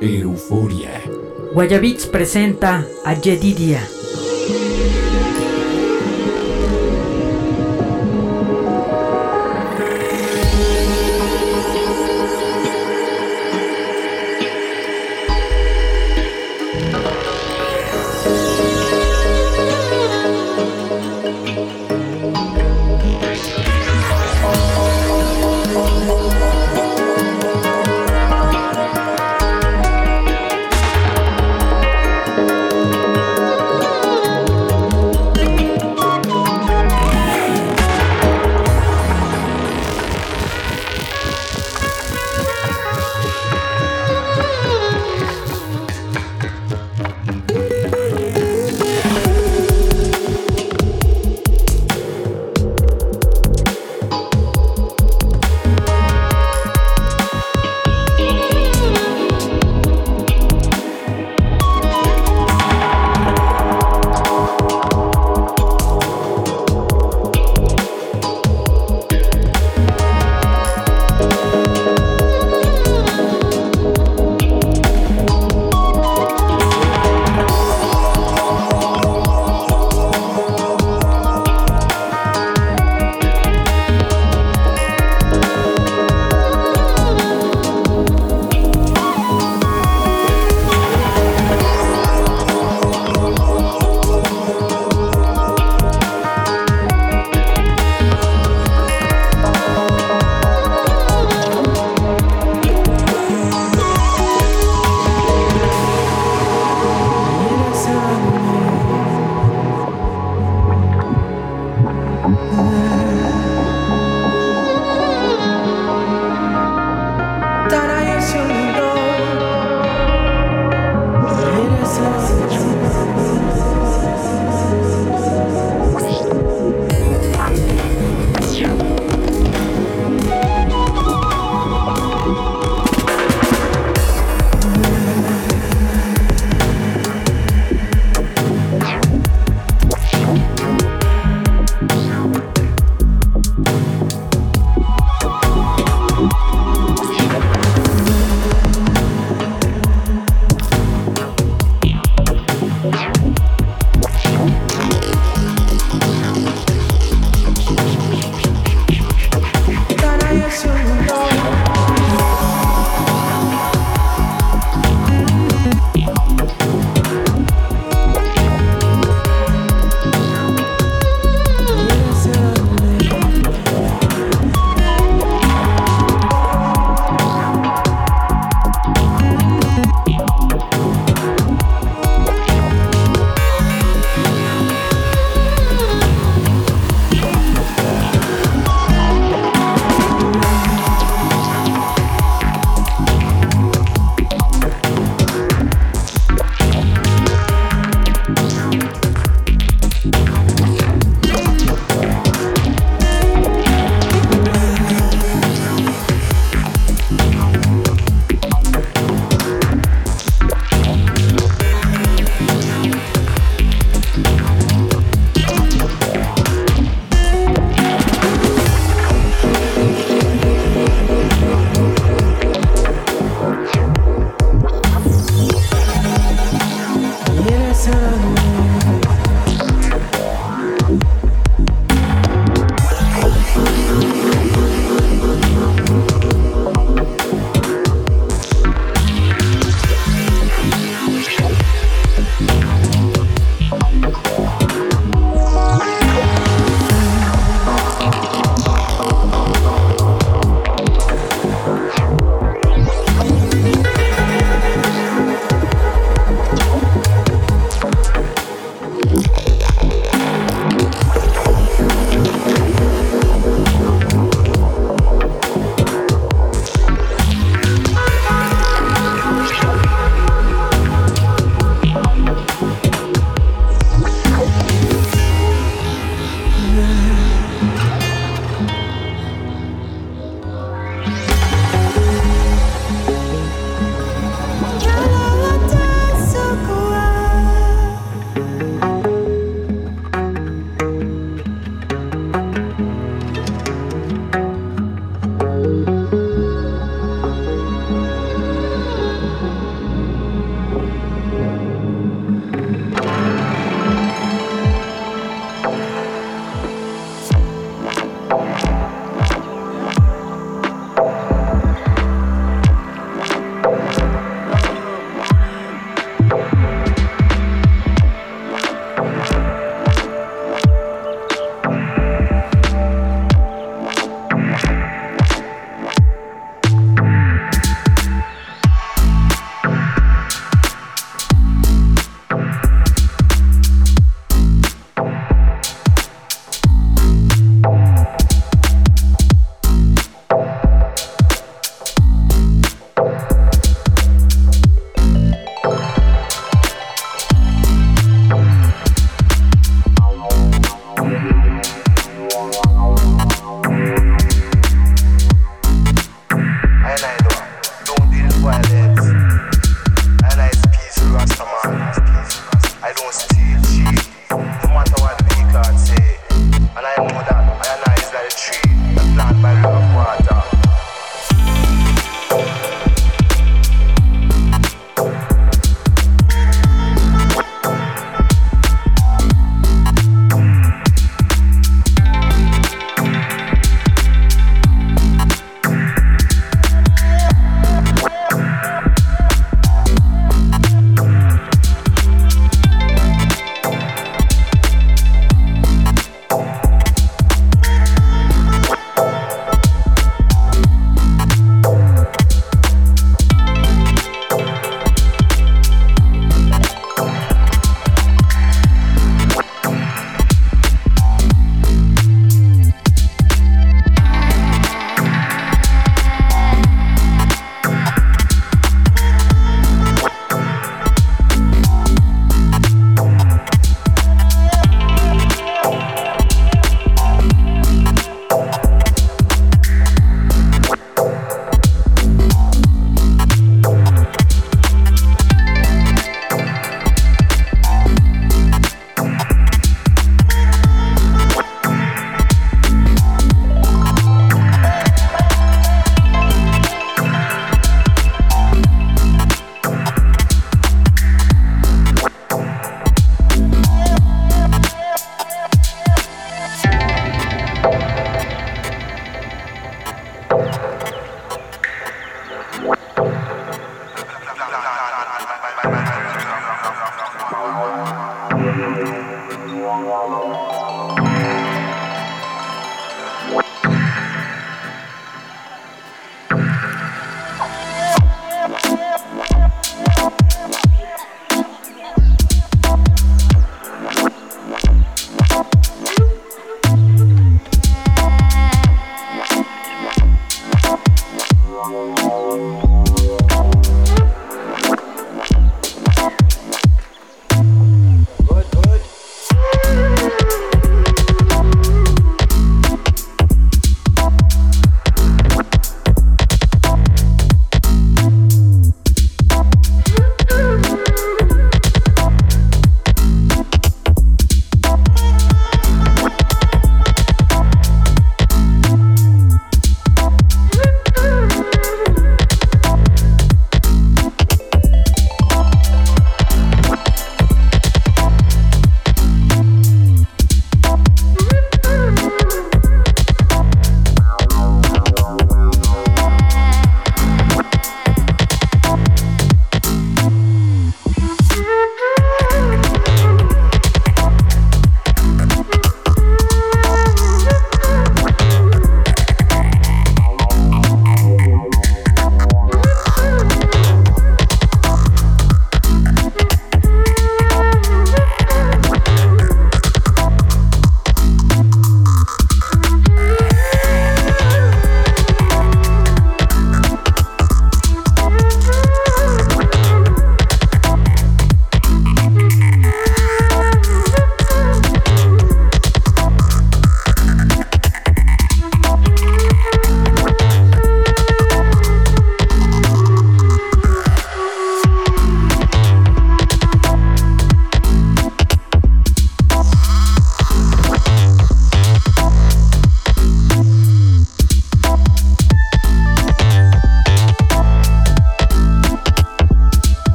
Euforia. Guayabits presenta a Jedidia.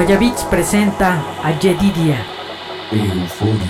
Guayabits presenta a Jedidia. Euforia.